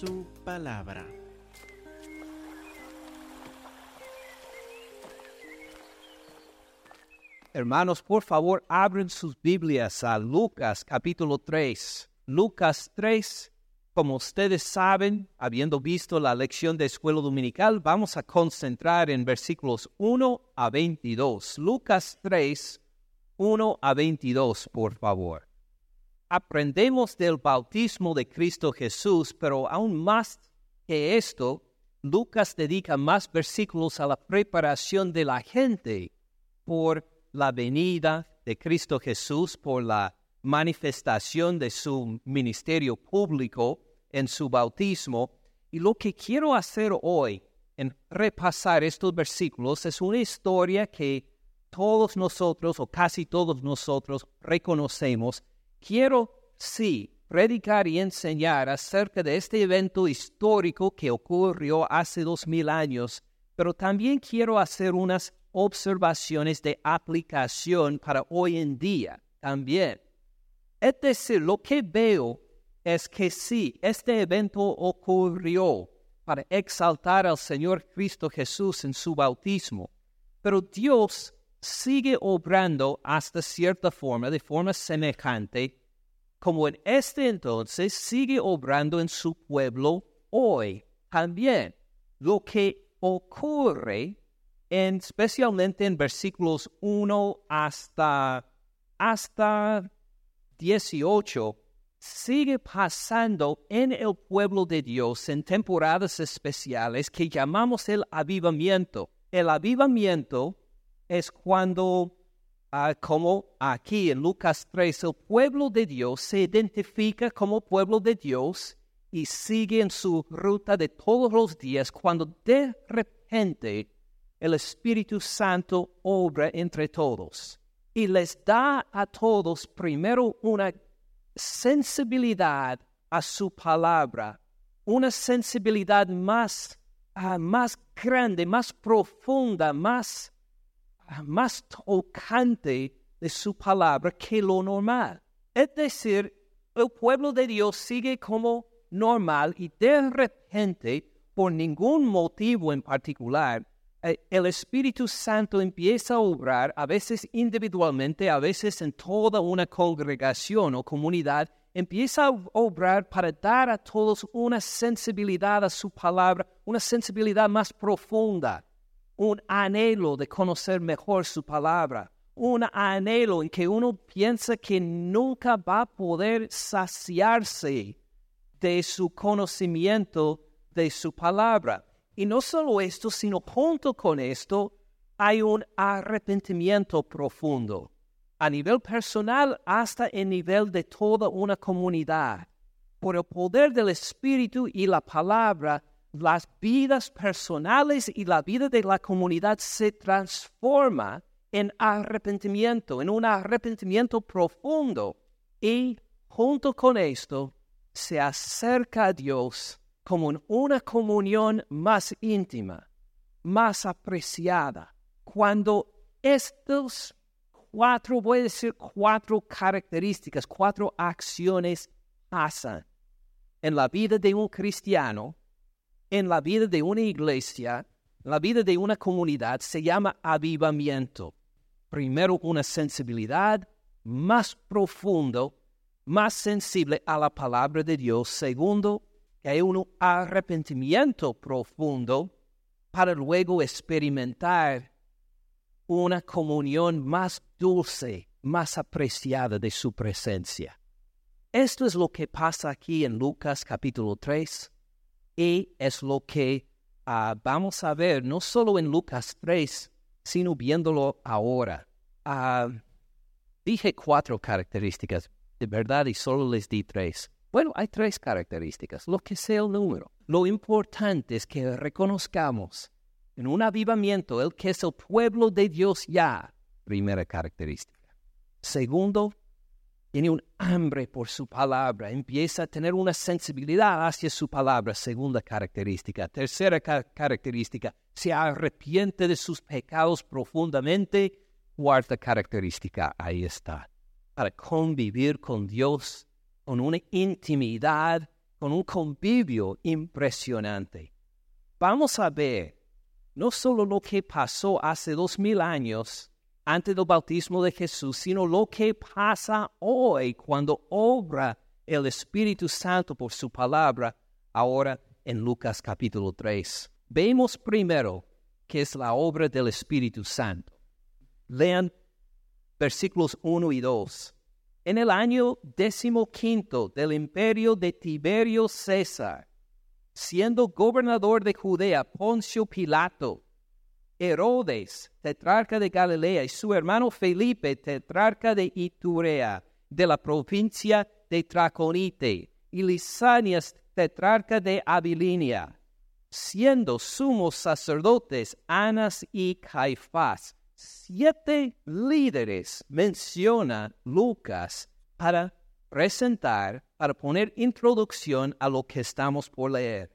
su palabra. Hermanos, por favor, abren sus Biblias a Lucas capítulo 3. Lucas 3, como ustedes saben, habiendo visto la lección de escuela dominical, vamos a concentrar en versículos 1 a 22. Lucas 3, 1 a 22, por favor. Aprendemos del bautismo de Cristo Jesús, pero aún más que esto, Lucas dedica más versículos a la preparación de la gente por la venida de Cristo Jesús por la manifestación de su ministerio público en su bautismo. Y lo que quiero hacer hoy en repasar estos versículos es una historia que todos nosotros o casi todos nosotros reconocemos. Quiero, sí, predicar y enseñar acerca de este evento histórico que ocurrió hace dos mil años, pero también quiero hacer unas observaciones de aplicación para hoy en día también. Es decir, lo que veo es que sí, este evento ocurrió para exaltar al Señor Cristo Jesús en su bautismo, pero Dios sigue obrando hasta cierta forma, de forma semejante, como en este entonces sigue obrando en su pueblo hoy también. Lo que ocurre especialmente en versículos 1 hasta, hasta 18, sigue pasando en el pueblo de Dios en temporadas especiales que llamamos el avivamiento. El avivamiento es cuando, ah, como aquí en Lucas 3, el pueblo de Dios se identifica como pueblo de Dios y sigue en su ruta de todos los días cuando de repente el Espíritu Santo obra entre todos y les da a todos primero una sensibilidad a su palabra, una sensibilidad más, ah, más grande, más profunda, más, más tocante de su palabra que lo normal. Es decir, el pueblo de Dios sigue como normal y de repente, por ningún motivo en particular, eh, el Espíritu Santo empieza a obrar, a veces individualmente, a veces en toda una congregación o comunidad, empieza a obrar para dar a todos una sensibilidad a su palabra, una sensibilidad más profunda, un anhelo de conocer mejor su palabra, un anhelo en que uno piensa que nunca va a poder saciarse de su conocimiento de su palabra. Y no solo esto, sino junto con esto hay un arrepentimiento profundo, a nivel personal hasta en nivel de toda una comunidad. Por el poder del Espíritu y la palabra, las vidas personales y la vida de la comunidad se transforma en arrepentimiento, en un arrepentimiento profundo. Y junto con esto, se acerca a Dios como una comunión más íntima, más apreciada. Cuando estos cuatro, voy a decir cuatro características, cuatro acciones pasan en la vida de un cristiano, en la vida de una iglesia, la vida de una comunidad, se llama avivamiento. Primero, una sensibilidad más profundo, más sensible a la palabra de Dios. Segundo, que hay un arrepentimiento profundo para luego experimentar una comunión más dulce, más apreciada de su presencia. Esto es lo que pasa aquí en Lucas capítulo 3 y es lo que ah, vamos a ver no solo en Lucas 3, sino viéndolo ahora. Ah, dije cuatro características, de verdad, y solo les di tres. Bueno, hay tres características, lo que sea el número. Lo importante es que reconozcamos en un avivamiento el que es el pueblo de Dios ya, primera característica. Segundo, tiene un hambre por su palabra, empieza a tener una sensibilidad hacia su palabra, segunda característica. Tercera característica, se arrepiente de sus pecados profundamente. Cuarta característica, ahí está, para convivir con Dios con una intimidad con un convivio impresionante. Vamos a ver no solo lo que pasó hace dos mil años antes del bautismo de Jesús, sino lo que pasa hoy cuando obra el Espíritu Santo por su palabra, ahora en Lucas capítulo 3. Vemos primero que es la obra del Espíritu Santo. Lean versículos 1 y 2. En el año decimoquinto del imperio de Tiberio César, siendo gobernador de Judea Poncio Pilato, Herodes, tetrarca de Galilea, y su hermano Felipe, tetrarca de Iturea, de la provincia de Traconite, y Lisanias, tetrarca de Abilinia, siendo sumos sacerdotes Anas y Caifás. Siete líderes menciona Lucas para presentar, para poner introducción a lo que estamos por leer.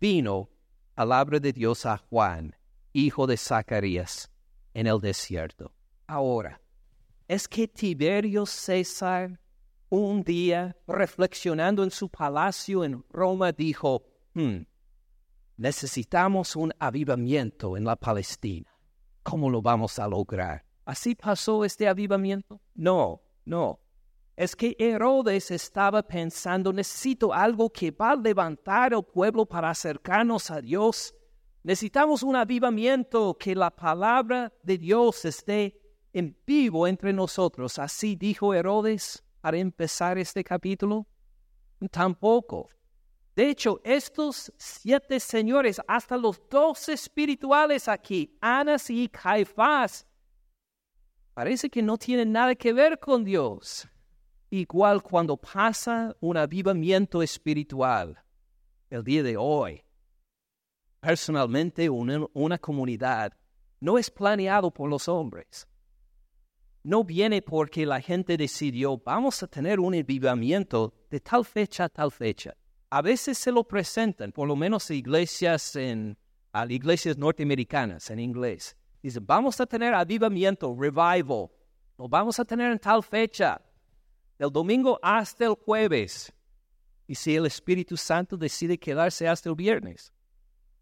Vino palabra de Dios a Juan, hijo de Zacarías, en el desierto. Ahora, es que Tiberio César un día, reflexionando en su palacio en Roma, dijo, hmm, necesitamos un avivamiento en la Palestina. ¿Cómo lo vamos a lograr? ¿Así pasó este avivamiento? No, no. Es que Herodes estaba pensando, necesito algo que va a levantar al pueblo para acercarnos a Dios. Necesitamos un avivamiento, que la palabra de Dios esté en vivo entre nosotros. Así dijo Herodes para empezar este capítulo? Tampoco. De hecho, estos siete señores, hasta los dos espirituales aquí, Anas y Caifás, parece que no tienen nada que ver con Dios. Igual cuando pasa un avivamiento espiritual, el día de hoy, personalmente una, comunidad no es planeado por los hombres no viene porque la gente decidió, vamos a tener un avivamiento de tal fecha a tal fecha. A veces se lo presentan, por lo menos iglesias en iglesias norteamericanas en inglés. Dicen, vamos a tener avivamiento, revival. Lo vamos a tener en tal fecha, del domingo hasta el jueves. Y si el Espíritu Santo decide quedarse hasta el viernes.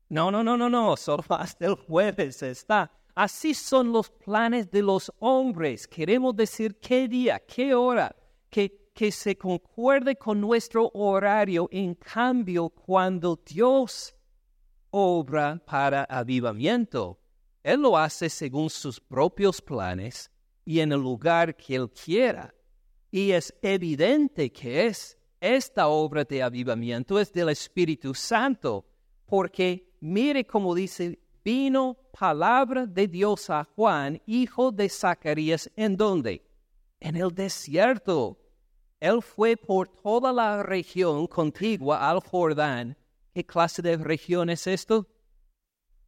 No, no, no, no, no, solo hasta el jueves está. Así son los planes de los hombres. Queremos decir qué día, qué hora, que, que se concuerde con nuestro horario. En cambio, cuando Dios obra para avivamiento, Él lo hace según sus propios planes y en el lugar que Él quiera. Y es evidente que es esta obra de avivamiento es del Espíritu Santo, porque mire cómo dice vino palabra de Dios a Juan, hijo de Zacarías, ¿en dónde? En el desierto. Él fue por toda la región contigua al Jordán. ¿Qué clase de región es esto?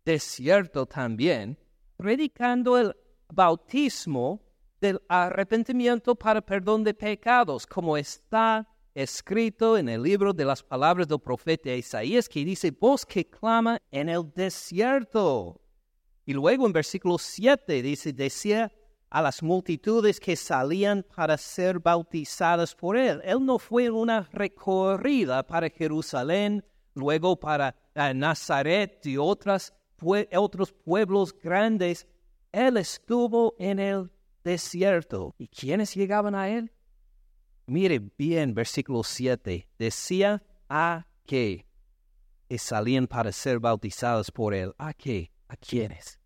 Desierto también, predicando el bautismo del arrepentimiento para perdón de pecados, como está escrito en el libro de las palabras del profeta Isaías, que dice, voz que clama en el desierto. Y luego en versículo 7 dice, decía a las multitudes que salían para ser bautizadas por él. Él no fue una recorrida para Jerusalén, luego para eh, Nazaret y otras, otros pueblos grandes. Él estuvo en el desierto. ¿Y quiénes llegaban a él? Mire bien, versículo 7. Decía a qué y salían para ser bautizados por él. ¿A qué? ¿A quiénes?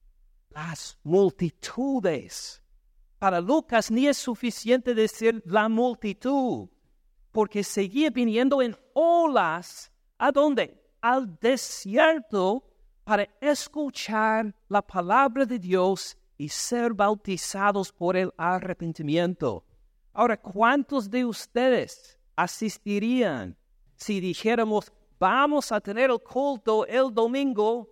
Las multitudes. Para Lucas ni es suficiente decir la multitud, porque seguía viniendo en olas. ¿A dónde? Al desierto para escuchar la palabra de Dios y ser bautizados por el arrepentimiento. Ahora, ¿cuántos de ustedes asistirían si dijéramos, vamos a tener el culto el domingo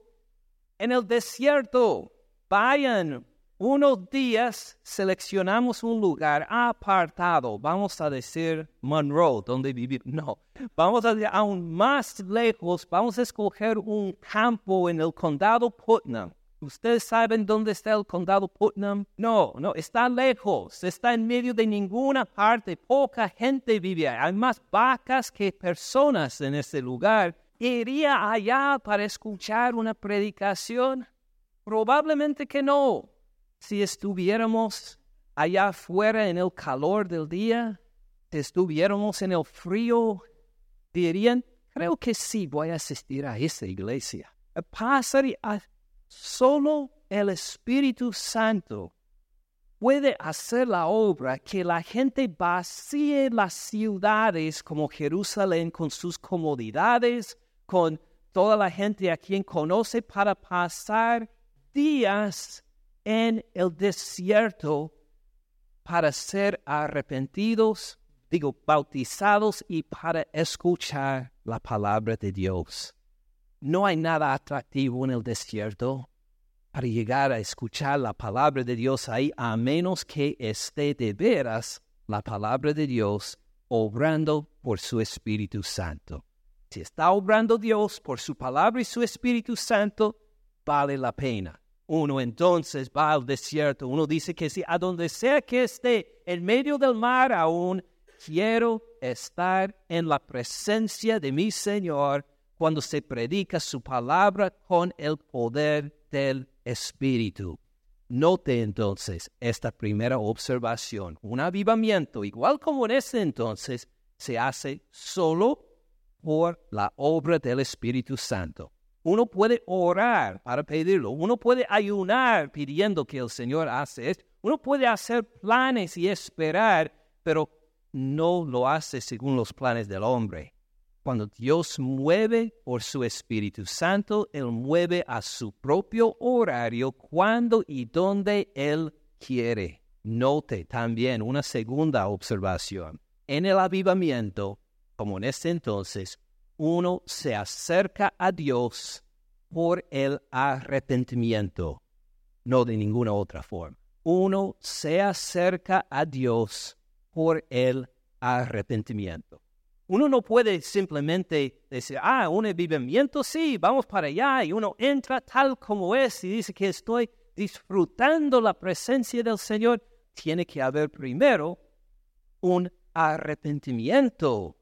en el desierto? Vayan unos días, seleccionamos un lugar apartado, vamos a decir Monroe, donde vivir. No, vamos a ir aún más lejos, vamos a escoger un campo en el condado Putnam, ¿Ustedes saben dónde está el condado Putnam? No, no, está lejos, está en medio de ninguna parte, poca gente vive ahí. Hay más vacas que personas en ese lugar. ¿Iría allá para escuchar una predicación? Probablemente que no. Si estuviéramos allá afuera en el calor del día, si estuviéramos en el frío, dirían, creo que sí voy a asistir a esa iglesia. Pasaría, Solo el Espíritu Santo puede hacer la obra que la gente vacíe las ciudades como Jerusalén con sus comodidades, con toda la gente a quien conoce para pasar días en el desierto para ser arrepentidos, digo, bautizados y para escuchar la palabra de Dios. No hay nada atractivo en el desierto para llegar a escuchar la palabra de Dios ahí, a menos que esté de veras la palabra de Dios obrando por su Espíritu Santo. Si está obrando Dios por su palabra y su Espíritu Santo, vale la pena. Uno entonces va al desierto, uno dice que si a donde sea que esté, en medio del mar aún, quiero estar en la presencia de mi Señor cuando se predica su palabra con el poder del Espíritu. Note entonces esta primera observación. Un avivamiento, igual como en ese entonces, se hace solo por la obra del Espíritu Santo. Uno puede orar para pedirlo, uno puede ayunar pidiendo que el Señor hace esto, uno puede hacer planes y esperar, pero no lo hace según los planes del hombre. Cuando Dios mueve por su Espíritu Santo, Él mueve a su propio horario cuando y donde Él quiere. Note también una segunda observación. En el avivamiento, como en este entonces, uno se acerca a Dios por el arrepentimiento, no de ninguna otra forma. Uno se acerca a Dios por el arrepentimiento. Uno no puede simplemente decir, ah, un avivamiento, sí, vamos para allá, y uno entra tal como es y dice que estoy disfrutando la presencia del Señor. Tiene que haber primero un arrepentimiento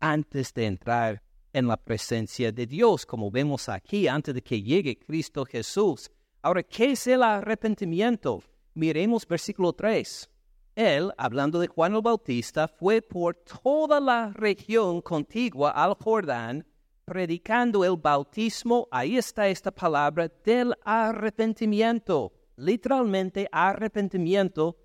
antes de entrar en la presencia de Dios, como vemos aquí, antes de que llegue Cristo Jesús. Ahora, ¿qué es el arrepentimiento? Miremos versículo 3. Él, hablando de Juan el Bautista, fue por toda la región contigua al Jordán, predicando el bautismo, ahí está esta palabra, del arrepentimiento. Literalmente, arrepentimiento,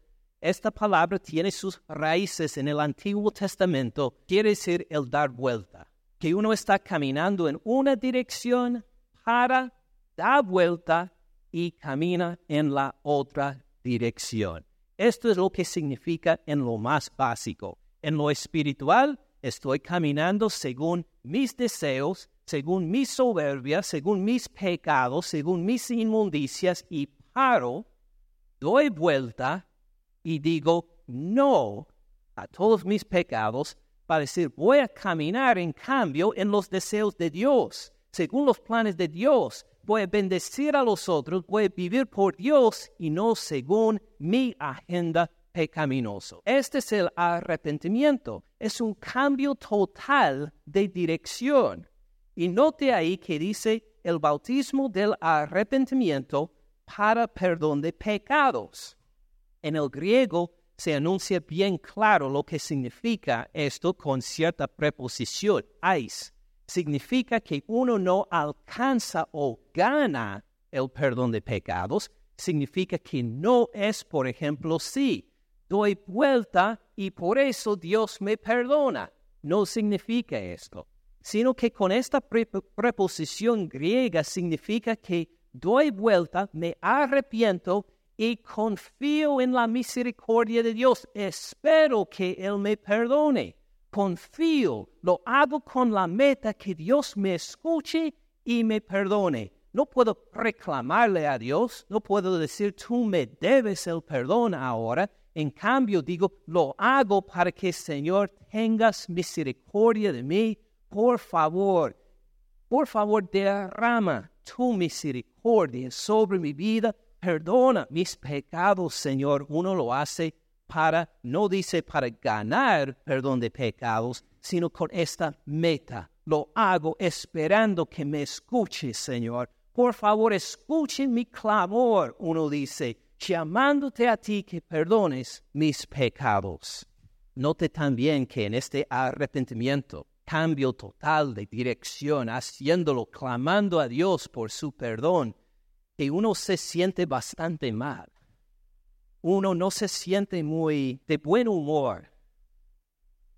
esta palabra tiene sus raíces en el Antiguo Testamento, quiere decir el dar vuelta, que uno está caminando en una dirección para dar vuelta y camina en la otra dirección. Esto es lo que significa en lo más básico. En lo espiritual, estoy caminando según mis deseos, según mi soberbia, según mis pecados, según mis inmundicias y paro, doy vuelta y digo no a todos mis pecados para decir voy a caminar en cambio en los deseos de Dios, según los planes de Dios, voy bendecir a los otros, voy vivir por Dios y no según mi agenda pecaminosa. Este es el arrepentimiento, es un cambio total de dirección. Y note ahí que dice el bautismo del arrepentimiento para perdón de pecados. En el griego se anuncia bien claro lo que significa esto con cierta preposición, ais significa que uno no alcanza o gana el perdón de pecados, significa que no es, por ejemplo, sí, doy vuelta y por eso Dios me perdona. No significa esto, sino que con esta preposición griega significa que doy vuelta, me arrepiento y confío en la misericordia de Dios. Espero que Él me perdone confío, lo hago con la meta que Dios me escuche y me perdone. No puedo reclamarle a Dios, no puedo decir tú me debes el perdón ahora. En cambio, digo, lo hago para que Señor tengas misericordia de mí. Por favor, por favor, derrama tu misericordia sobre mi vida. Perdona mis pecados, Señor. Uno lo hace para, no dice para ganar perdón de pecados, sino con esta meta. Lo hago esperando que me escuches, Señor. Por favor, escuchen mi clamor, uno dice, llamándote a ti que perdones mis pecados. Note también que en este arrepentimiento, cambio total de dirección, haciéndolo, clamando a Dios por su perdón, que uno se siente bastante mal. Uno no se siente muy de buen humor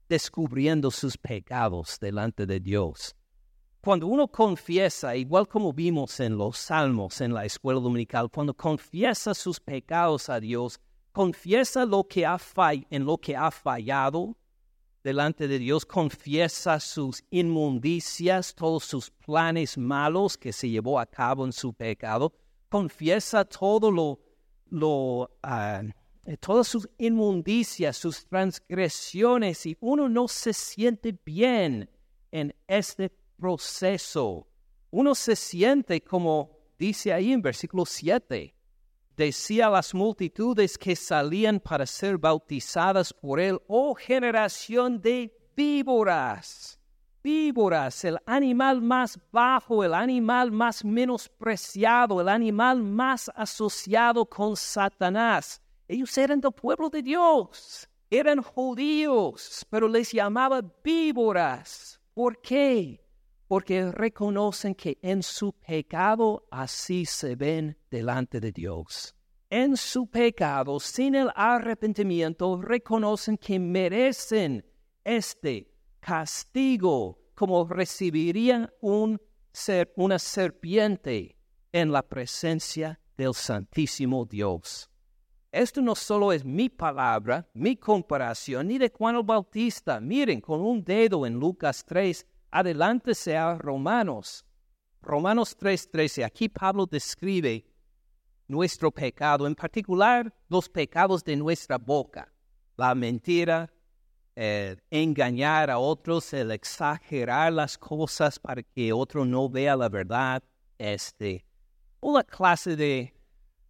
descubriendo sus pecados delante de Dios. Cuando uno confiesa, igual como vimos en los salmos en la escuela dominical, cuando confiesa sus pecados a Dios, confiesa lo que ha en lo que ha fallado delante de Dios, confiesa sus inmundicias, todos sus planes malos que se llevó a cabo en su pecado, confiesa todo lo, lo ah, todas sus inmundicias, sus transgresiones, y uno no se siente bien en este proceso. Uno se siente como dice ahí en versículo 7. Decía a las multitudes que salían para ser bautizadas por él, oh generación de víboras, víboras, el animal más bajo, el animal más menospreciado, el animal más asociado con Satanás. Ellos eran del pueblo de Dios, eran judíos, pero les llamaba víboras. ¿Por qué? porque reconocen que en su pecado así se ven delante de Dios. En su pecado, sin el arrepentimiento, reconocen que merecen este castigo como recibirían un ser, una serpiente en la presencia del Santísimo Dios. Esto no solo es mi palabra, mi comparación, ni de Juan el Bautista. Miren, con un dedo en Lucas 3, adelante sea Romanos. Romanos 3:13. Aquí Pablo describe nuestro pecado, en particular los pecados de nuestra boca, la mentira, el engañar a otros, el exagerar las cosas para que otro no vea la verdad, este, una clase de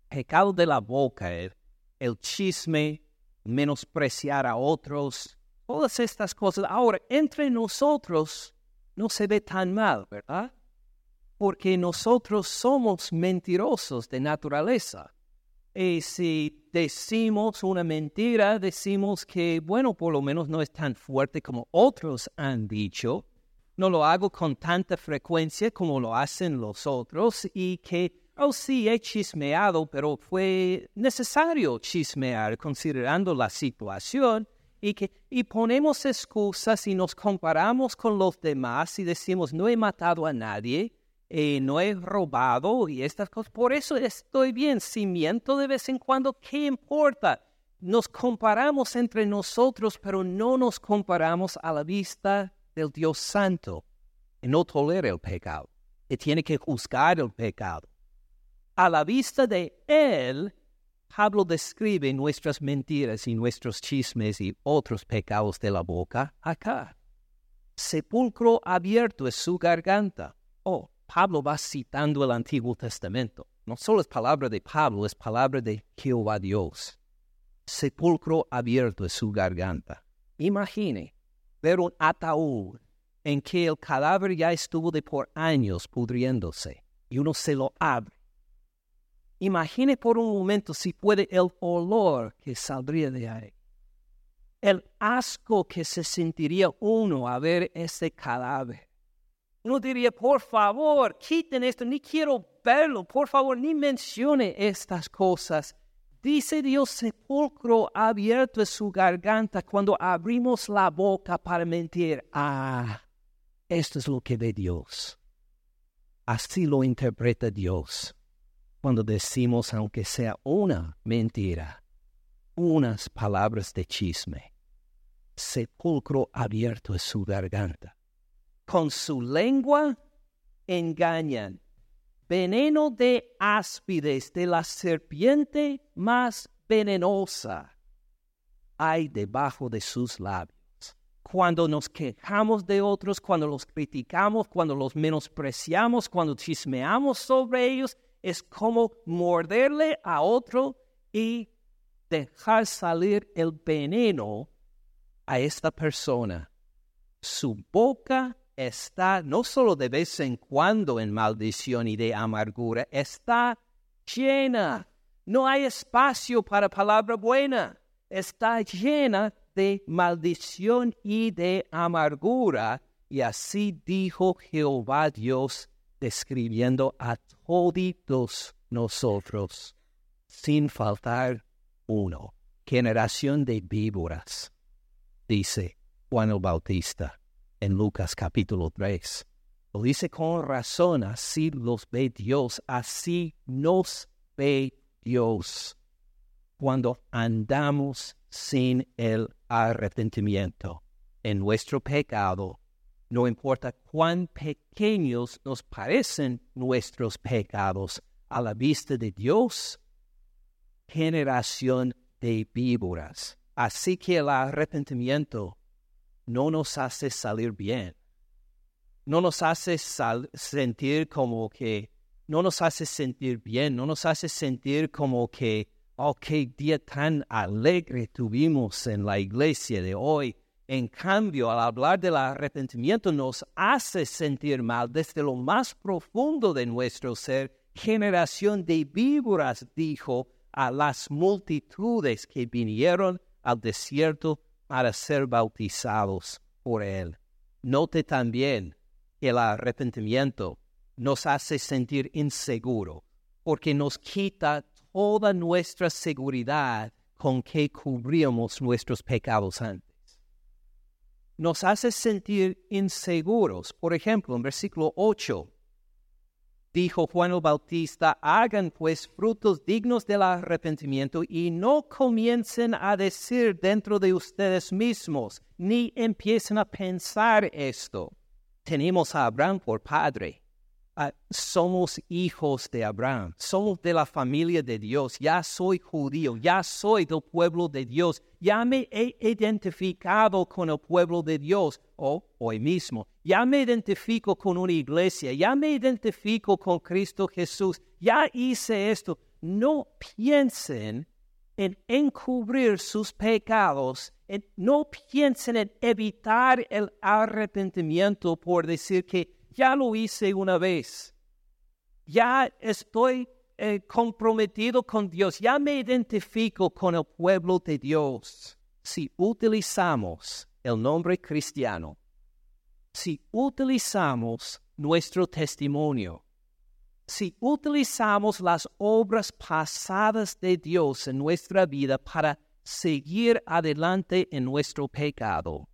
pecado de la boca, el chisme, menospreciar a otros, todas estas cosas. Ahora, entre nosotros, no se ve tan mal, ¿verdad? Porque nosotros somos mentirosos de naturaleza. Y si decimos una mentira, decimos que, bueno, por lo menos no es tan fuerte como otros han dicho. No lo hago con tanta frecuencia como lo hacen los otros y que, oh sí, he chismeado, pero fue necesario chismear considerando la situación y, que, y ponemos excusas y nos comparamos con los demás y decimos, no he matado a nadie, eh, no he robado y estas cosas. Por eso estoy bien. Si miento de vez en cuando, ¿qué importa? Nos comparamos entre nosotros, pero no nos comparamos a la vista del Dios Santo. Y no tolera el pecado. Y tiene que juzgar el pecado. A la vista de Él, Pablo describe nuestras mentiras y nuestros chismes y otros pecados de la boca acá. Sepulcro abierto es su garganta. Oh, Pablo va citando el Antiguo Testamento. No solo es palabra de Pablo, es palabra de Jehová Dios. Sepulcro abierto es su garganta. Imagine ver un ataúd en que el cadáver ya estuvo de por años pudriéndose y uno se lo abre Imagine por un momento si puede el olor que saldría de ahí. El asco que se sentiría uno a ver ese cadáver. Uno diría, por favor, quiten esto, ni quiero verlo, por favor, ni mencione estas cosas. Dice Dios, sepulcro abierto es su garganta cuando abrimos la boca para mentir. Ah, esto es lo que ve Dios. Así lo interpreta Dios cuando decimos, aunque sea una mentira, unas palabras de chisme. Sepulcro abierto es su garganta. Con su lengua engañan. Veneno de áspides de la serpiente más venenosa hay debajo de sus labios. cuando nos quejamos de otros, cuando los criticamos, cuando los menospreciamos, cuando chismeamos sobre ellos, es como morderle a otro y dejar salir el veneno a esta persona. Su boca está no solo de vez en cuando en maldición y de amargura, está llena. No hay espacio para palabra buena. Está llena de maldición y de amargura. Y así dijo Jehová Dios, describiendo a todos nosotros, sin faltar uno. Generación de víboras, dice Juan el Bautista en Lucas capítulo 3. Lo dice con razón, así los ve Dios, así nos ve Dios cuando andamos sin el arrepentimiento en nuestro pecado, no importa cuán pequeños nos parecen nuestros pecados a la vista de Dios, generación de víboras. Así que el arrepentimiento no nos hace salir bien, no nos hace sentir como que, no nos hace sentir bien, no nos hace sentir como que Oh, qué día tan alegre tuvimos en la iglesia de hoy. En cambio, al hablar del arrepentimiento nos hace sentir mal desde lo más profundo de nuestro ser. Generación de víboras, dijo a las multitudes que vinieron al desierto para ser bautizados por él. Note también que el arrepentimiento nos hace sentir inseguro porque nos quita toda nuestra seguridad con que cubríamos nuestros pecados antes. Nos hace sentir inseguros. Por ejemplo, en versículo 8, dijo Juan el Bautista, hagan pues frutos dignos del arrepentimiento y no comiencen a decir dentro de ustedes mismos, ni empiecen a pensar esto. Tenemos a Abraham por padre. Ah, somos hijos de Abraham, somos de la familia de Dios, ya soy judío, ya soy del pueblo de Dios, ya me he identificado con el pueblo de Dios, o hoy mismo, ya me identifico con una iglesia, ya me identifico con Cristo Jesús, ya hice esto. No piensen en encubrir sus pecados, no piensen en evitar el arrepentimiento por decir que ya lo hice una vez, ya estoy eh, comprometido con Dios, ya me identifico con el pueblo de Dios. Si utilizamos el nombre cristiano, si utilizamos nuestro testimonio, si utilizamos las obras pasadas de Dios en nuestra vida para seguir adelante en nuestro pecado,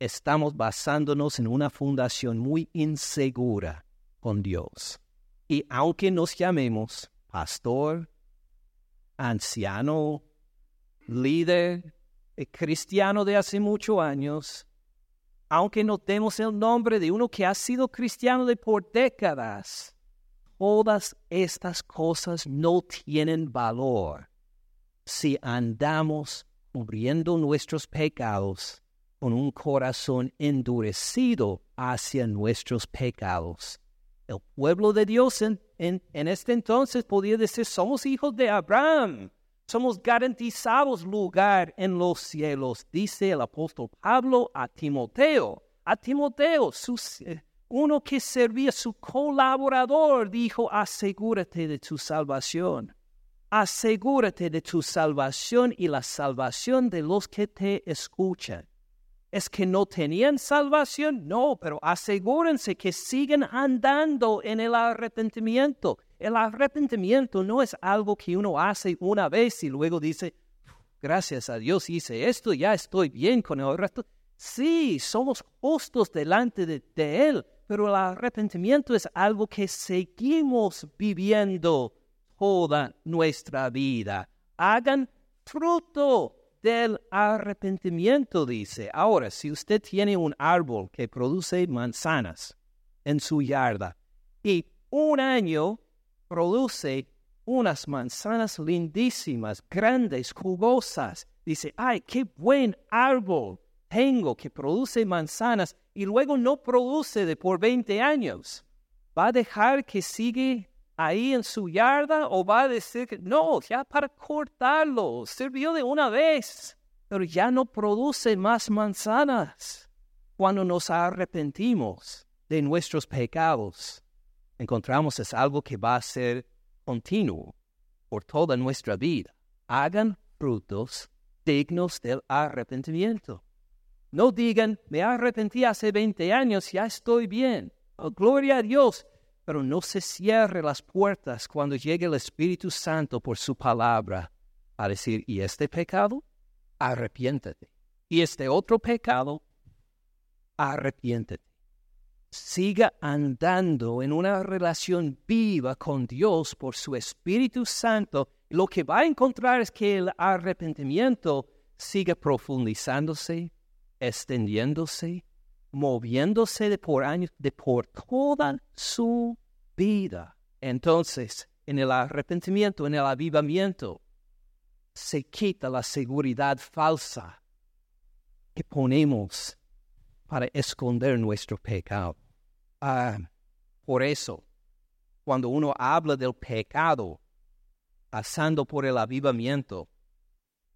estamos basándonos en una fundación muy insegura con Dios. Y aunque nos llamemos pastor, anciano, líder, eh, cristiano de hace muchos años, aunque no tenemos el nombre de uno que ha sido cristiano de por décadas, todas estas cosas no tienen valor si andamos cubriendo nuestros pecados con un corazón endurecido hacia nuestros pecados. El pueblo de Dios en, en, este entonces podía decir, somos hijos de Abraham, somos garantizados lugar en los cielos, dice el apóstol Pablo a Timoteo. A Timoteo, uno que servía su colaborador, dijo, asegúrate de tu salvación. Asegúrate de tu salvación y la salvación de los que te escuchan. ¿Es que no tenían salvación? No, pero asegúrense que siguen andando en el arrepentimiento. El arrepentimiento no es algo que uno hace una vez y luego dice, gracias a Dios hice esto, ya estoy bien con el resto. Sí, somos justos delante de, Él, pero el arrepentimiento es algo que seguimos viviendo toda nuestra vida. Hagan fruto del arrepentimiento, dice. Ahora, si usted tiene un árbol que produce manzanas en su yarda y un año produce unas manzanas lindísimas, grandes, jugosas, dice, ay, qué buen árbol tengo que produce manzanas y luego no produce de por 20 años, ¿va a dejar que sigue ahí en su yarda o va a decir que no, ya para cortarlo, sirvió de una vez, pero ya no produce más manzanas? Cuando nos arrepentimos de nuestros pecados, encontramos es algo que va a ser continuo por toda nuestra vida. Hagan frutos dignos del arrepentimiento. No digan, me arrepentí hace 20 años, ya estoy bien. Oh, gloria a Dios. Pero no se cierre las puertas cuando llegue el Espíritu Santo por su palabra a decir, ¿y este pecado? Arrepiéntete. ¿Y este otro pecado? Arrepiéntete. Siga andando en una relación viva con Dios por su Espíritu Santo lo que va a encontrar es que el arrepentimiento sigue profundizándose, extendiéndose, moviéndose de por años, de por toda su vida. Entonces, en el arrepentimiento, en el avivamiento, se quita la seguridad falsa que ponemos para esconder nuestro pecado. Ah, por eso, cuando uno habla del pecado, pasando por el avivamiento,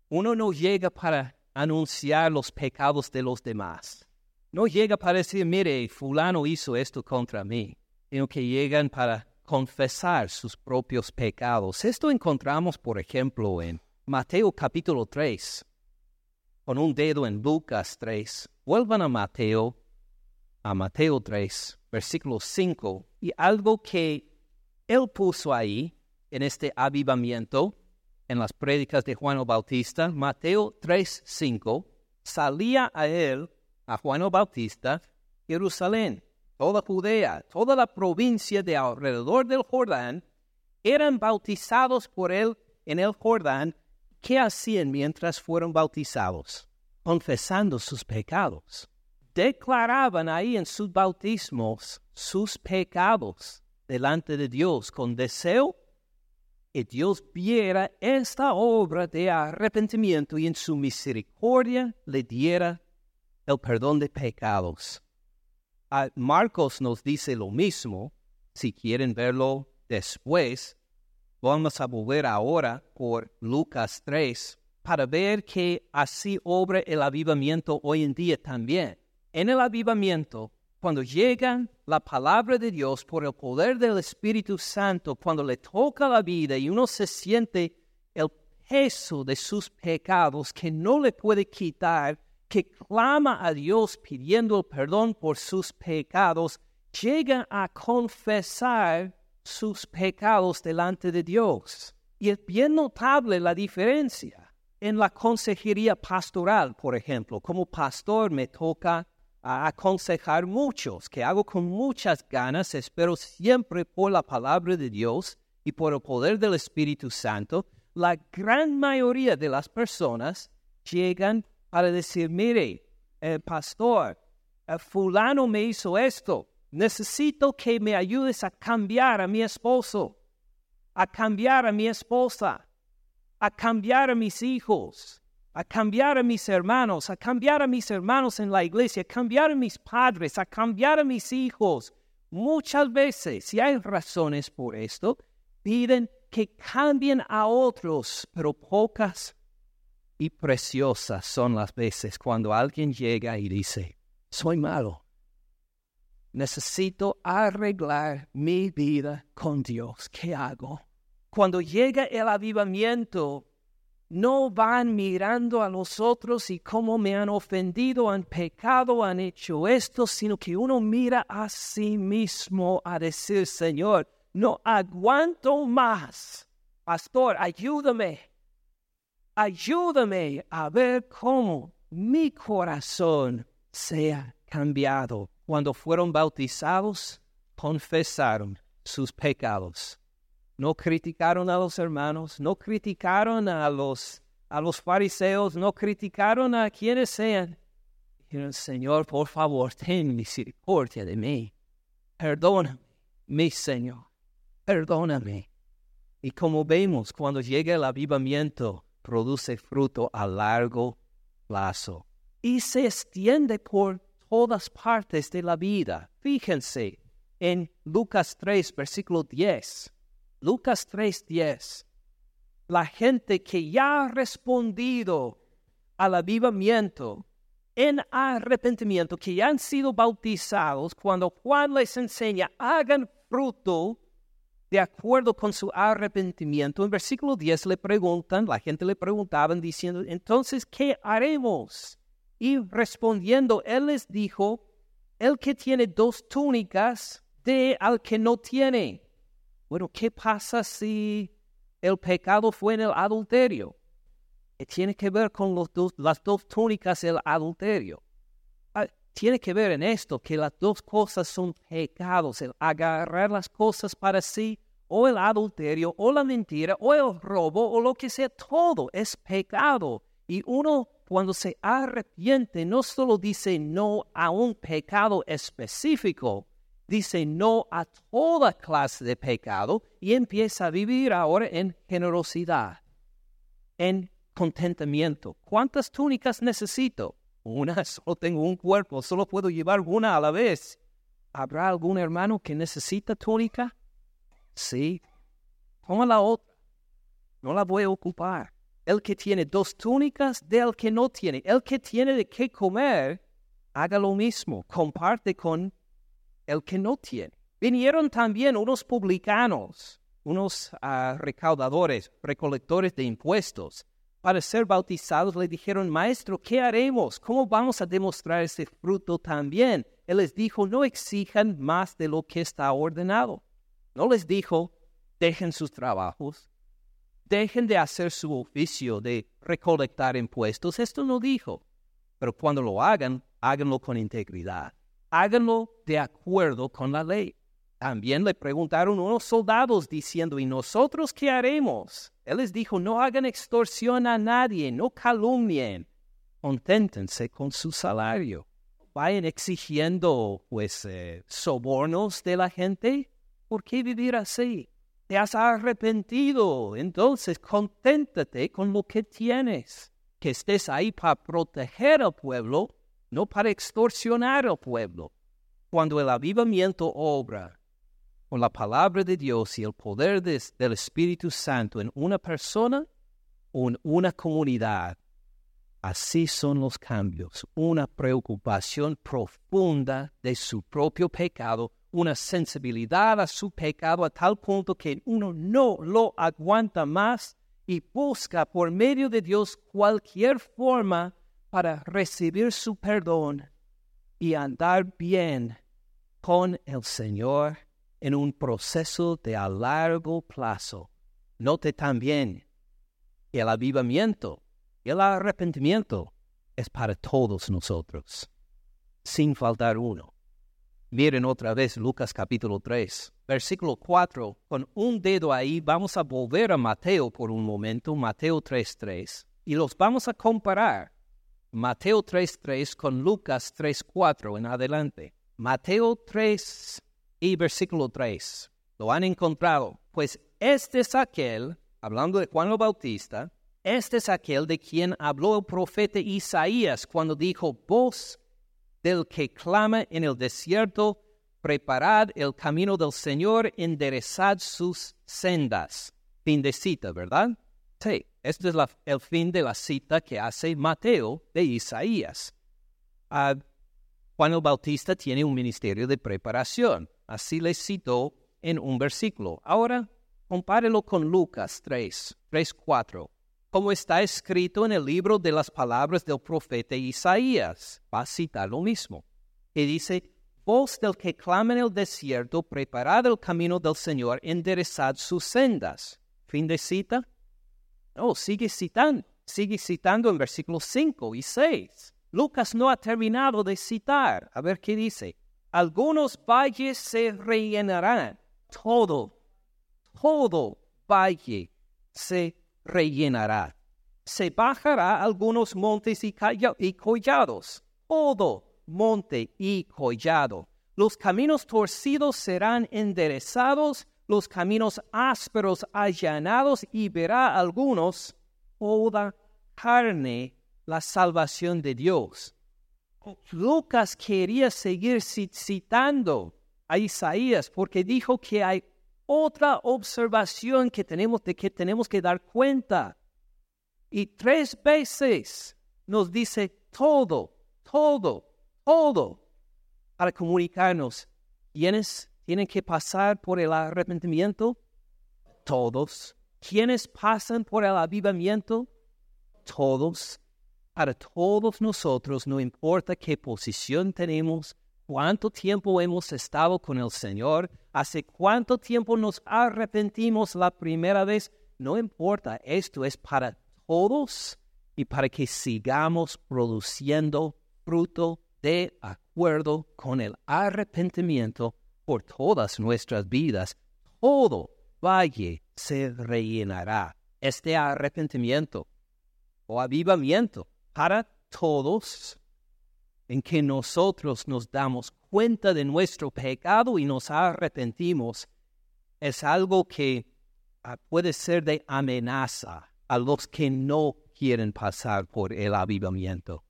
uno no llega para anunciar los pecados de los demás. No llega para decir, mire, fulano hizo esto contra mí, sino que llegan para confesar sus propios pecados. Esto encontramos, por ejemplo, en Mateo capítulo 3, con un dedo en Lucas 3. Vuelvan a Mateo, a Mateo 3, versículo 5, y algo que él puso ahí en este avivamiento, en las prédicas de Juan el Bautista, Mateo 3:5, salía a él, a Juan el Bautista, Jerusalén, toda Judea, toda la provincia de alrededor del Jordán, eran bautizados por él en el Jordán. ¿Qué hacían mientras fueron bautizados? Confesando sus pecados. Declaraban ahí en sus bautismos sus pecados delante de Dios con deseo que Dios viera esta obra de arrepentimiento y en su misericordia le diera el perdón de pecados. Ah, Marcos nos dice lo mismo, si quieren verlo después, vamos a volver ahora por Lucas 3 para ver que así obra el avivamiento hoy en día también. En el avivamiento cuando llega la palabra de Dios por el poder del Espíritu Santo, cuando le toca la vida y uno se siente el peso de sus pecados que no le puede quitar, que clama a Dios pidiendo perdón por sus pecados, llega a confesar sus pecados delante de Dios. Y es bien notable la diferencia. En la consejería pastoral, por ejemplo, como pastor me toca a aconsejar muchos, que hago con muchas ganas, espero siempre por la palabra de Dios y por el poder del Espíritu Santo, la gran mayoría de las personas llegan para decir, mire, el pastor, el fulano me hizo esto, necesito que me ayudes a cambiar a mi esposo, a cambiar a mi esposa, a cambiar a mis hijos, a cambiar a mis hermanos, a cambiar a mis hermanos en la iglesia, a cambiar a mis padres, a cambiar a mis hijos. Muchas veces, y hay razones por esto, piden que cambien a otros, pero pocas y preciosas son las veces cuando alguien llega y dice, soy malo, necesito arreglar mi vida con Dios, ¿qué hago? Cuando llega el avivamiento, no van mirando a los otros y cómo me han ofendido, han pecado, han hecho esto, sino que uno mira a sí mismo a decir, Señor, no aguanto más. Pastor, ayúdame. Ayúdame a ver cómo mi corazón sea cambiado. Cuando fueron bautizados, confesaron sus pecados no criticaron a los hermanos, no criticaron a los, a los fariseos, no criticaron a quienes sean. Señor, por favor, ten misericordia de mí. Perdóname, mi Señor, perdóname. Y como vemos, cuando llega el avivamiento, produce fruto a largo plazo. y se extiende por todas partes de la vida. Fíjense en Lucas 3, versículo 10. Lucas 3, 10. La gente que ya ha respondido al avivamiento en arrepentimiento, que ya han sido bautizados, cuando Juan les enseña, hagan fruto de acuerdo con su arrepentimiento. En versículo 10 le preguntan, la gente le preguntaban diciendo, entonces, ¿qué haremos? Y respondiendo, él les dijo, el que tiene dos túnicas, de al que no tiene. Bueno, ¿qué pasa si el pecado fue en el adulterio? tiene que ver con las dos túnicas del adulterio. Ah, tiene que ver en esto que las dos cosas son pecados, el agarrar las cosas para sí, o el adulterio, o la mentira, o el robo, o lo que sea, todo es pecado. Y uno cuando se arrepiente no solo dice no a un pecado específico, dice no a toda clase de pecado y empieza a vivir ahora en generosidad, en contentamiento. ¿Cuántas túnicas necesito? Una, solo tengo un cuerpo, solo puedo llevar una a la vez. ¿Habrá algún hermano que necesita túnica? Sí. Toma la otra. No la voy a ocupar. El que tiene dos túnicas del que no tiene. El que tiene de qué comer, haga lo mismo. Comparte con el que no tiene. Vinieron también unos publicanos, unos ah, recaudadores, recolectores de impuestos, para ser bautizados, le dijeron, Maestro, ¿qué haremos? ¿Cómo vamos a demostrar ese fruto también? Él les dijo, no exijan más de lo que está ordenado. No les dijo, dejen sus trabajos, dejen de hacer su oficio de recolectar impuestos. Esto no dijo. Pero cuando lo hagan, háganlo con integridad. Háganlo de acuerdo con la ley. También le preguntaron unos soldados diciendo, ¿y nosotros qué haremos? Él les dijo, no hagan extorsión a nadie, no calumnien, conténtense con su salario. Vayan exigiendo, pues, eh, sobornos de la gente. ¿Por qué vivir así? Te has arrepentido, entonces conténtate con lo que tienes. Que estés ahí para proteger al pueblo, no para extorsionar al pueblo. Cuando el avivamiento obra, con la palabra de Dios y el poder del Espíritu Santo en una persona o en una comunidad. Así son los cambios, una preocupación profunda de su propio pecado, una sensibilidad a su pecado a tal punto que uno no lo aguanta más y busca por medio de Dios cualquier forma para recibir su perdón y andar bien con el Señor en un proceso de a largo plazo. Note también que el avivamiento y el arrepentimiento es para todos nosotros, sin faltar uno. Miren otra vez Lucas capítulo 3, versículo 4. Con un dedo ahí vamos a volver a Mateo por un momento, Mateo 3.3, y los vamos a comparar. Mateo 3.3 con Lucas 3.4 en adelante. Mateo 3, y versículo 3. Lo han encontrado. Pues este es aquel, hablando de Juan el Bautista, este es aquel de quien habló el profeta Isaías cuando dijo, voz del que clama en el desierto, preparad el camino del Señor, enderezad sus sendas. Fin de cita, ¿verdad? Sí, este es el fin de la cita que hace Mateo de Isaías. Ah, Juan el Bautista tiene un ministerio de preparación. Así le citó en un versículo. Ahora, compárelo con Lucas 3, 3, 4. Como está escrito en el libro de las palabras del profeta Isaías, va a citar lo mismo. Y dice, voz del que clama en el desierto, preparad el camino del Señor, enderezad sus sendas. Fin de cita. No, sigue citando, sigue citando en versículos 5 y 6. Lucas no ha terminado de citar. A ver qué dice algunos valles se rellenarán. Todo, todo valle se rellenará. Se bajará algunos montes y, y collados. Todo monte y collado. Los caminos torcidos serán enderezados, los caminos ásperos allanados y verá algunos toda carne la salvación de Dios. Lucas quería seguir citando a Isaías porque dijo que hay otra observación que tenemos de que tenemos que dar cuenta. Y tres veces nos dice todo, todo, todo para comunicarnos. ¿Quiénes tienen que pasar por el arrepentimiento? Todos. ¿Quiénes pasan por el avivamiento? Todos. Para todos nosotros, no importa qué posición tenemos, cuánto tiempo hemos estado con el Señor, hace cuánto tiempo nos arrepentimos la primera vez, no importa, esto es para todos y para que sigamos produciendo fruto de acuerdo con el arrepentimiento por todas nuestras vidas. Todo valle se rellenará. Este arrepentimiento o avivamiento para todos en que nosotros nos damos cuenta de nuestro pecado y nos arrepentimos, es algo que ah, puede ser de amenaza a los que no quieren pasar por el avivamiento.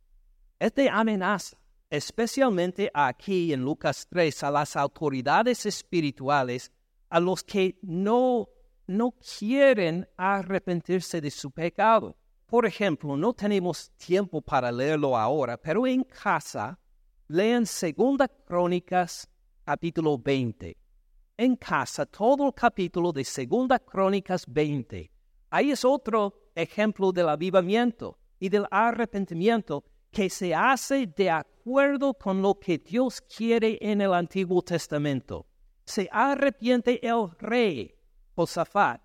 Es de amenaza, especialmente aquí en Lucas 3, a las autoridades espirituales, a los que no, no quieren arrepentirse de su pecado. Por ejemplo, no tenemos tiempo para leerlo ahora, pero en casa lean Segunda Crónicas capítulo 20. En casa todo el capítulo de Segunda Crónicas 20. Ahí es otro ejemplo del avivamiento y del arrepentimiento que se hace de acuerdo con lo que Dios quiere en el Antiguo Testamento. Se arrepiente el rey Josafat,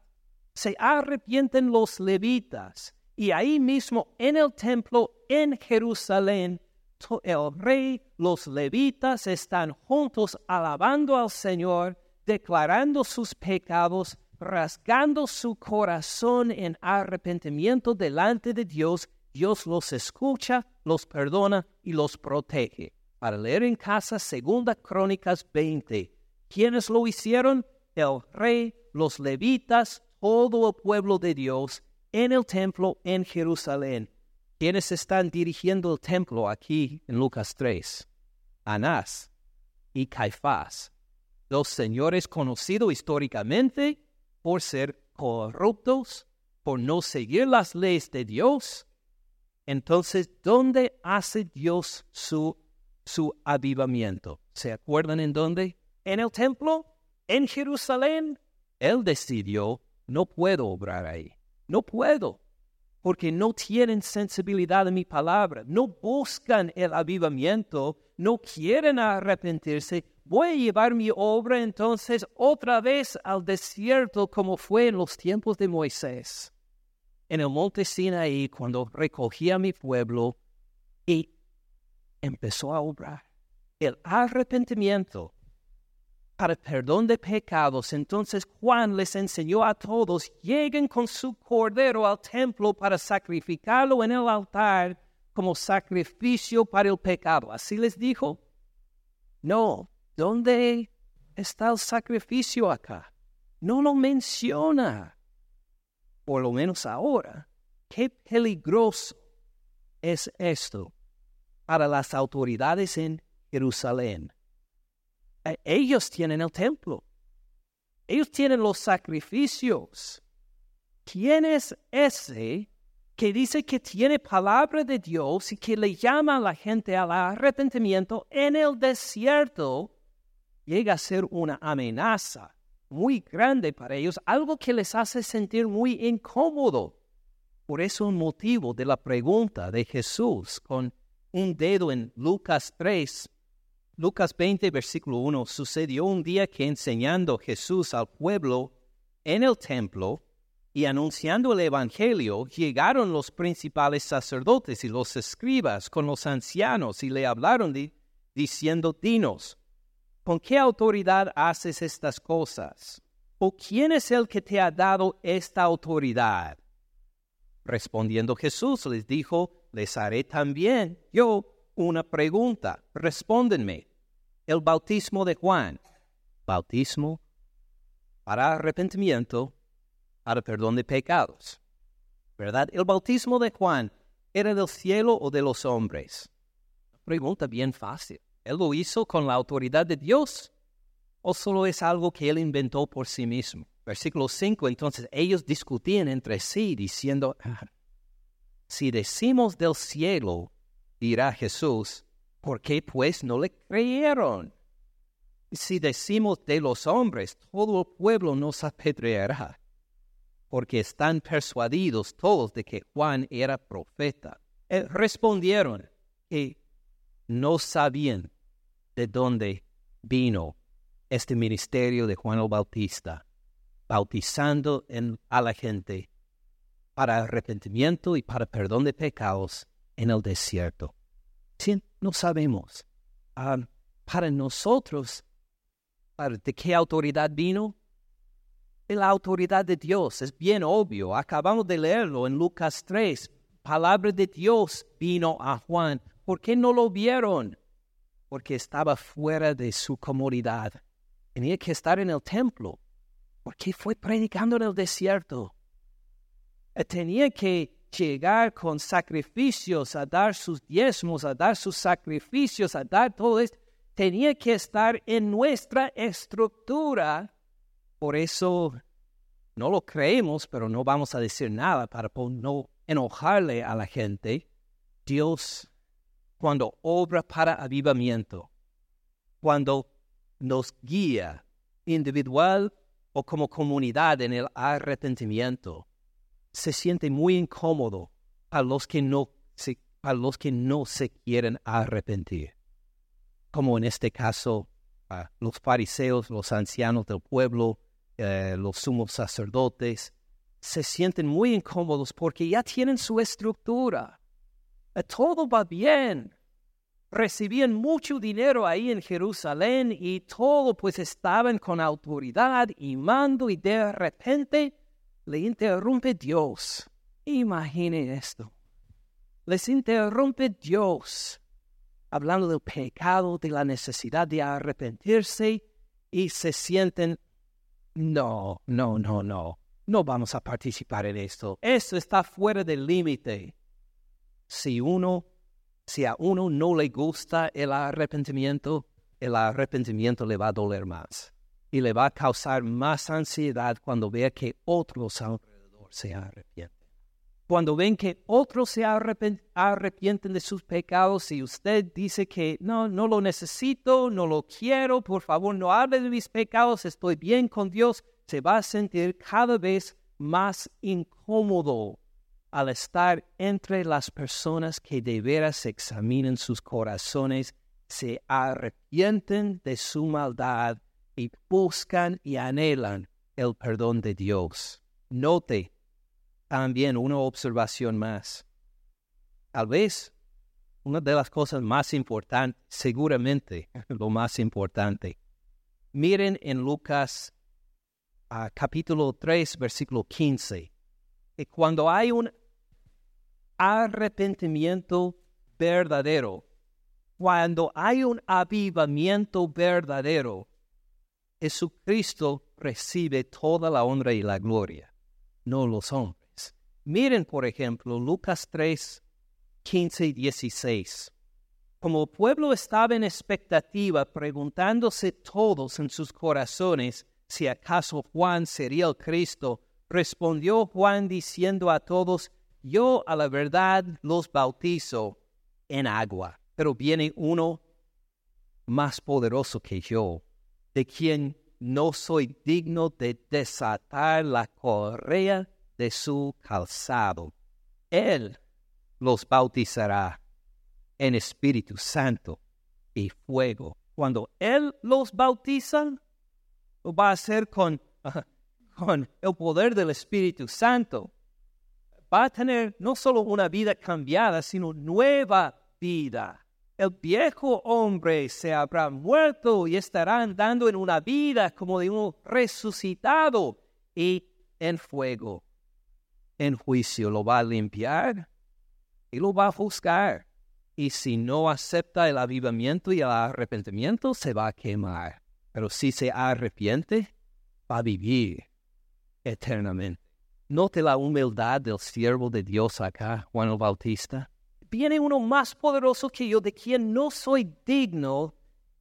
se arrepienten los levitas, y ahí mismo en el templo en Jerusalén, el rey, los levitas están juntos alabando al Señor, declarando sus pecados, rasgando su corazón en arrepentimiento delante de Dios. Dios los escucha, los perdona y los protege. Para leer en casa, Segunda Crónicas 20. ¿Quiénes lo hicieron? El rey, los levitas, todo el pueblo de Dios en el templo en Jerusalén. ¿Quiénes están dirigiendo el templo aquí en Lucas 3? Anás y Caifás, dos señores conocidos históricamente por ser corruptos, por no seguir las leyes de Dios. Entonces, ¿dónde hace Dios su, su avivamiento? ¿Se acuerdan en dónde? En el templo, en Jerusalén. Él decidió, no puedo obrar ahí. No puedo, porque no tienen sensibilidad a mi palabra, no buscan el avivamiento, no quieren arrepentirse. Voy a llevar mi obra entonces otra vez al desierto como fue en los tiempos de Moisés. En el monte Sinaí, cuando recogía a mi pueblo y empezó a obrar. El arrepentimiento para perdón de pecados. Entonces Juan les enseñó a todos, lleguen con su cordero al templo para sacrificarlo en el altar como sacrificio para el pecado. Así les dijo. No, ¿dónde está el sacrificio acá? No lo menciona. Por lo menos ahora. Qué peligroso es esto para las autoridades en Jerusalén ellos tienen el templo. Ellos tienen los sacrificios. ¿Quién es ese que dice que tiene palabra de Dios y que le llama a la gente al arrepentimiento en el desierto? Llega a ser una amenaza muy grande para ellos, algo que les hace sentir muy incómodo. Por eso el motivo de la pregunta de Jesús con un dedo en Lucas 3, Lucas 20, versículo 1, sucedió un día que enseñando Jesús al pueblo en el templo y anunciando el Evangelio, llegaron los principales sacerdotes y los escribas con los ancianos y le hablaron diciendo, dinos, ¿con qué autoridad haces estas cosas? ¿O quién es el que te ha dado esta autoridad? Respondiendo Jesús les dijo, les haré también yo una pregunta. Respóndenme. El bautismo de Juan. Bautismo para arrepentimiento, para perdón de pecados. ¿Verdad? El bautismo de Juan era del cielo o de los hombres. pregunta bien fácil. ¿Él lo hizo con la autoridad de Dios o solo es algo que él inventó por sí mismo? Versículo 5, entonces ellos discutían entre sí diciendo, ah, si decimos del cielo, dirá Jesús, ¿por qué pues no le creyeron? Si decimos de los hombres, todo el pueblo nos apedreará, porque están persuadidos todos de que Juan era profeta. Eh, respondieron que no sabían de dónde vino este ministerio de Juan el Bautista, bautizando a la gente para arrepentimiento y para perdón de pecados en el desierto. Sí, no sabemos. Ah, para nosotros, ¿de qué autoridad vino? De la autoridad de Dios, es bien obvio. Acabamos de leerlo en Lucas 3. Palabra de Dios vino a Juan. ¿Por qué no lo vieron? Porque estaba fuera de su comodidad. Tenía que estar en el templo. ¿Por qué fue predicando en el desierto? Eh, tenía que llegar con sacrificios, a dar sus diezmos, a dar sus sacrificios, a dar todo esto. Tenía que estar en nuestra estructura. Por eso no lo creemos, pero no vamos a decir nada para no enojarle a la gente. Dios, cuando obra para avivamiento, cuando nos guía individual o como comunidad en el arrepentimiento, se siente muy incómodo a los que no se, a los que no se quieren arrepentir. Como en este caso, a los fariseos, los ancianos del pueblo, eh, los sumos sacerdotes, se sienten muy incómodos porque ya tienen su estructura. Todo va bien. Recibían mucho dinero ahí en Jerusalén y todo pues estaban con autoridad y mando y de repente le interrumpe Dios. Imagine esto. Les interrumpe Dios, hablando del pecado, de la necesidad de arrepentirse, y se sienten, no, no, no, no, no vamos a participar en esto. Esto está fuera del límite. Si uno, si a uno no le gusta el arrepentimiento, el arrepentimiento le va a doler más y le va a causar más ansiedad cuando vea que otros alrededor se arrepienten. Cuando ven que otros se arrepienten de sus pecados y usted dice que no, no lo necesito, no lo quiero, por favor no hable de mis pecados, estoy bien con Dios, se va a sentir cada vez más incómodo al estar entre las personas que de veras examinan sus corazones, se arrepienten de su maldad y buscan y anhelan el perdón de Dios. Note también una observación más. Tal vez una de las cosas más importantes, seguramente lo más importante. Miren en Lucas ah, capítulo 3, versículo 15, que cuando hay un arrepentimiento verdadero, cuando hay un avivamiento verdadero, Jesucristo recibe toda la honra y la gloria, no los hombres. Miren, por ejemplo, Lucas 3, 15 y 16. Como el pueblo estaba en expectativa, preguntándose todos en sus corazones si acaso Juan sería el Cristo, respondió Juan diciendo a todos, yo a la verdad los bautizo en agua, pero viene uno más poderoso que yo de quien no soy digno de desatar la correa de su calzado. Él los bautizará en Espíritu Santo y fuego. Cuando Él los bautiza, lo va a hacer con, con el poder del Espíritu Santo. Va a tener no solo una vida cambiada, sino nueva vida el viejo hombre se habrá muerto y estará andando en una vida como de un resucitado y en fuego. En juicio lo va a limpiar y lo va a juzgar. Y si no acepta el avivamiento y el arrepentimiento, se va a quemar. Pero si se arrepiente, va a vivir eternamente. Note la humildad del siervo de Dios acá, Juan el Bautista viene uno más poderoso que yo, de quien no soy digno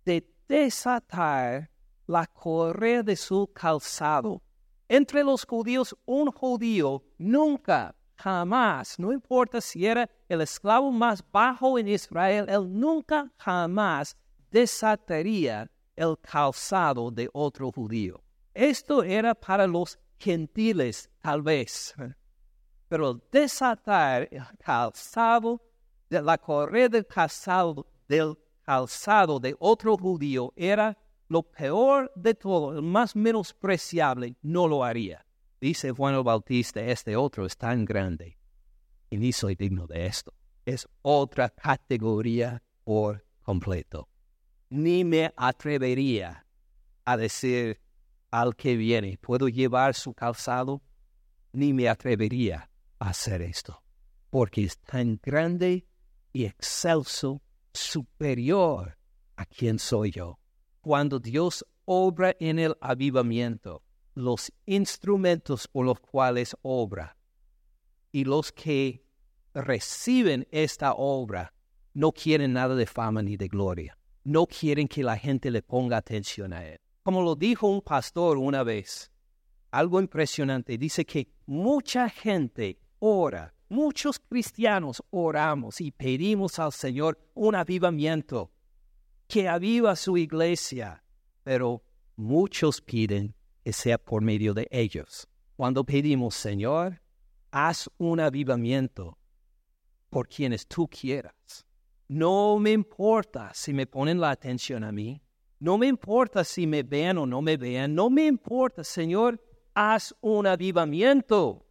de desatar la correa de su calzado. Entre los judíos, un judío nunca, jamás, no importa si era el esclavo más bajo en Israel, él nunca, jamás desataría el calzado de otro judío. Esto era para los gentiles, tal vez. Pero desatar el calzado de la correa del calzado, del calzado de otro judío era lo peor de todo, el más menospreciable, no lo haría. Dice Juan el Bautista, este otro es tan grande y ni soy digno de esto. Es otra categoría por completo. Ni me atrevería a decir al que viene, ¿puedo llevar su calzado? Ni me atrevería a hacer esto, porque es tan grande y excelso, superior a quien soy yo. Cuando Dios obra en el avivamiento, los instrumentos por los cuales obra y los que reciben esta obra no quieren nada de fama ni de gloria. No quieren que la gente le ponga atención a él. Como lo dijo un pastor una vez, algo impresionante, dice que mucha gente ora, muchos cristianos oramos y pedimos al Señor un avivamiento, que aviva su iglesia, pero muchos piden que sea por medio de ellos. Cuando pedimos, Señor, haz un avivamiento por quienes tú quieras. No me importa si me ponen la atención a mí, no me importa si me vean o no me vean. No me importa, Señor, haz un avivamiento.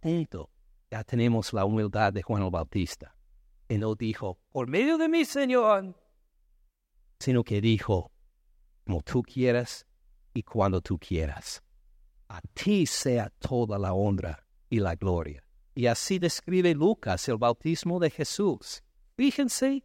Punto. Ya tenemos la humildad de Juan el Bautista. Y no dijo, por medio de mí, Señor, sino que dijo, como tú quieras y cuando tú quieras. A ti sea toda la honra y la gloria. Y así describe Lucas el bautismo de Jesús. Fíjense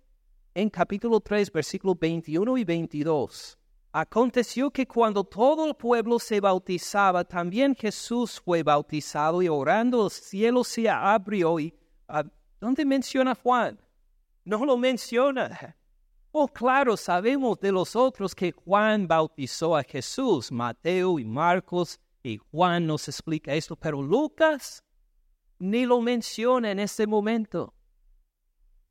en capítulo 3, versículos 21 y 22. Aconteció que cuando todo el pueblo se bautizaba, también Jesús fue bautizado y orando el cielo se abrió. Y, ah, ¿Dónde menciona Juan? No lo menciona. Oh, claro, sabemos de los otros que Juan bautizó a Jesús, Mateo y Marcos, y Juan nos explica esto, pero Lucas ni lo menciona en este momento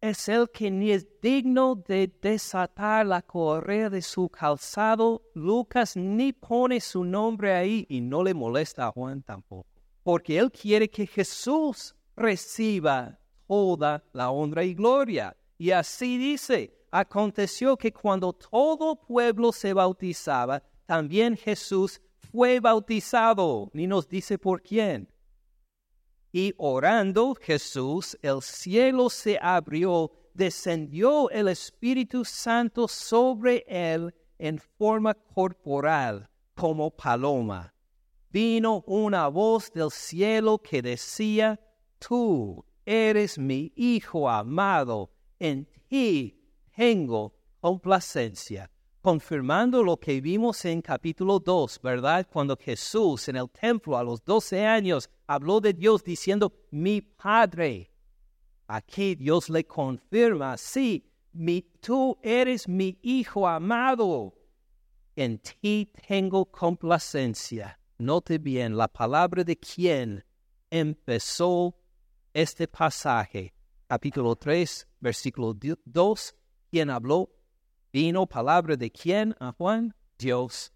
es el que ni es digno de desatar la correa de su calzado. Lucas ni pone su nombre ahí y no le molesta a Juan tampoco, porque él quiere que Jesús reciba toda la honra y gloria. Y así dice, aconteció que cuando todo pueblo se bautizaba, también Jesús fue bautizado, ni nos dice por quién. Y orando Jesús, el cielo se abrió, descendió el Espíritu Santo sobre él en forma corporal, como paloma. Vino una voz del cielo que decía, Tú eres mi Hijo amado, en ti tengo complacencia confirmando lo que vimos en capítulo 2, ¿verdad? Cuando Jesús en el templo a los 12 años habló de Dios diciendo, mi Padre. Aquí Dios le confirma, sí, mi, tú eres mi Hijo amado. En ti tengo complacencia. Note bien la palabra de quien empezó este pasaje. Capítulo 3, versículo 2, quien habló Vino palabra de quién a Juan? Dios.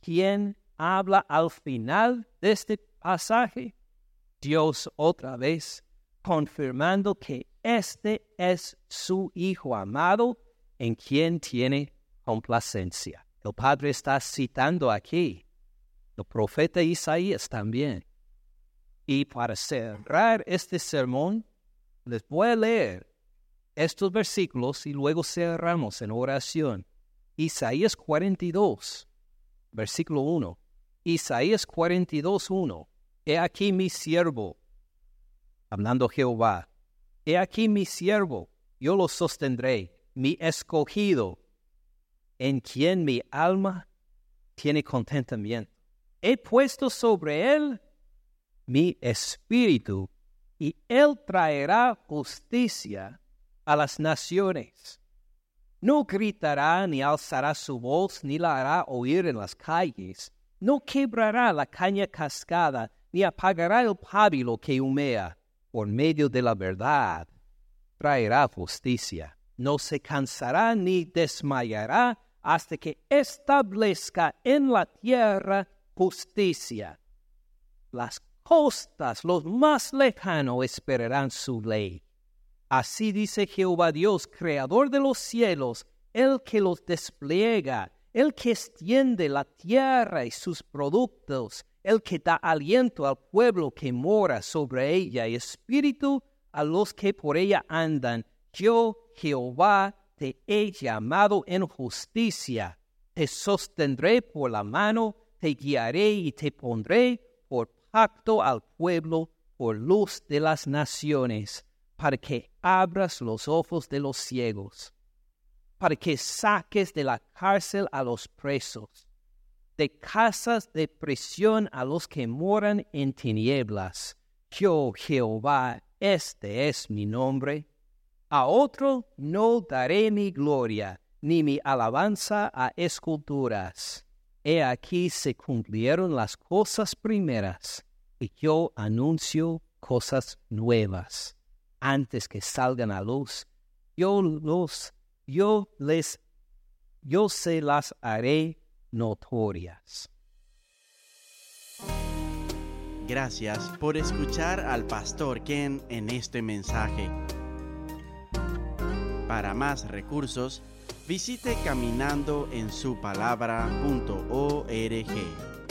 ¿Quién habla al final de este pasaje? Dios otra vez, confirmando que este es su Hijo amado en quien tiene complacencia. El Padre está citando aquí el profeta Isaías también. Y para cerrar este sermón, les voy a leer estos versículos y luego cerramos en oración. Isaías 42, versículo 1. Isaías 42, 1. He aquí mi siervo, hablando Jehová. He aquí mi siervo, yo lo sostendré, mi escogido, en quien mi alma tiene contentamiento. He puesto sobre él mi espíritu, y él traerá justicia a las naciones. No gritará ni alzará su voz ni la hará oír en las calles. No quebrará la caña cascada ni apagará el pábilo que humea. Por medio de la verdad traerá justicia. No se cansará ni desmayará hasta que establezca en la tierra justicia. Las costas, los más lejanos, esperarán su ley. Así dice Jehová Dios, creador de los cielos, el que los despliega, el que extiende la tierra y sus productos, el que da aliento al pueblo que mora sobre ella y espíritu a los que por ella andan. Yo, Jehová, te he llamado en justicia, te sostendré por la mano, te guiaré y te pondré por pacto al pueblo, por luz de las naciones para que abras los ojos de los ciegos, para que saques de la cárcel a los presos, de casas de prisión a los que moran en tinieblas. Yo, Jehová, este es mi nombre. A otro no daré mi gloria, ni mi alabanza a esculturas. He aquí se cumplieron las cosas primeras, y yo anuncio cosas nuevas antes que salgan a luz. Yo los, yo les, yo se las haré notorias. Gracias por escuchar al pastor Ken en este mensaje. Para más recursos, visite caminandoensupalabra.org.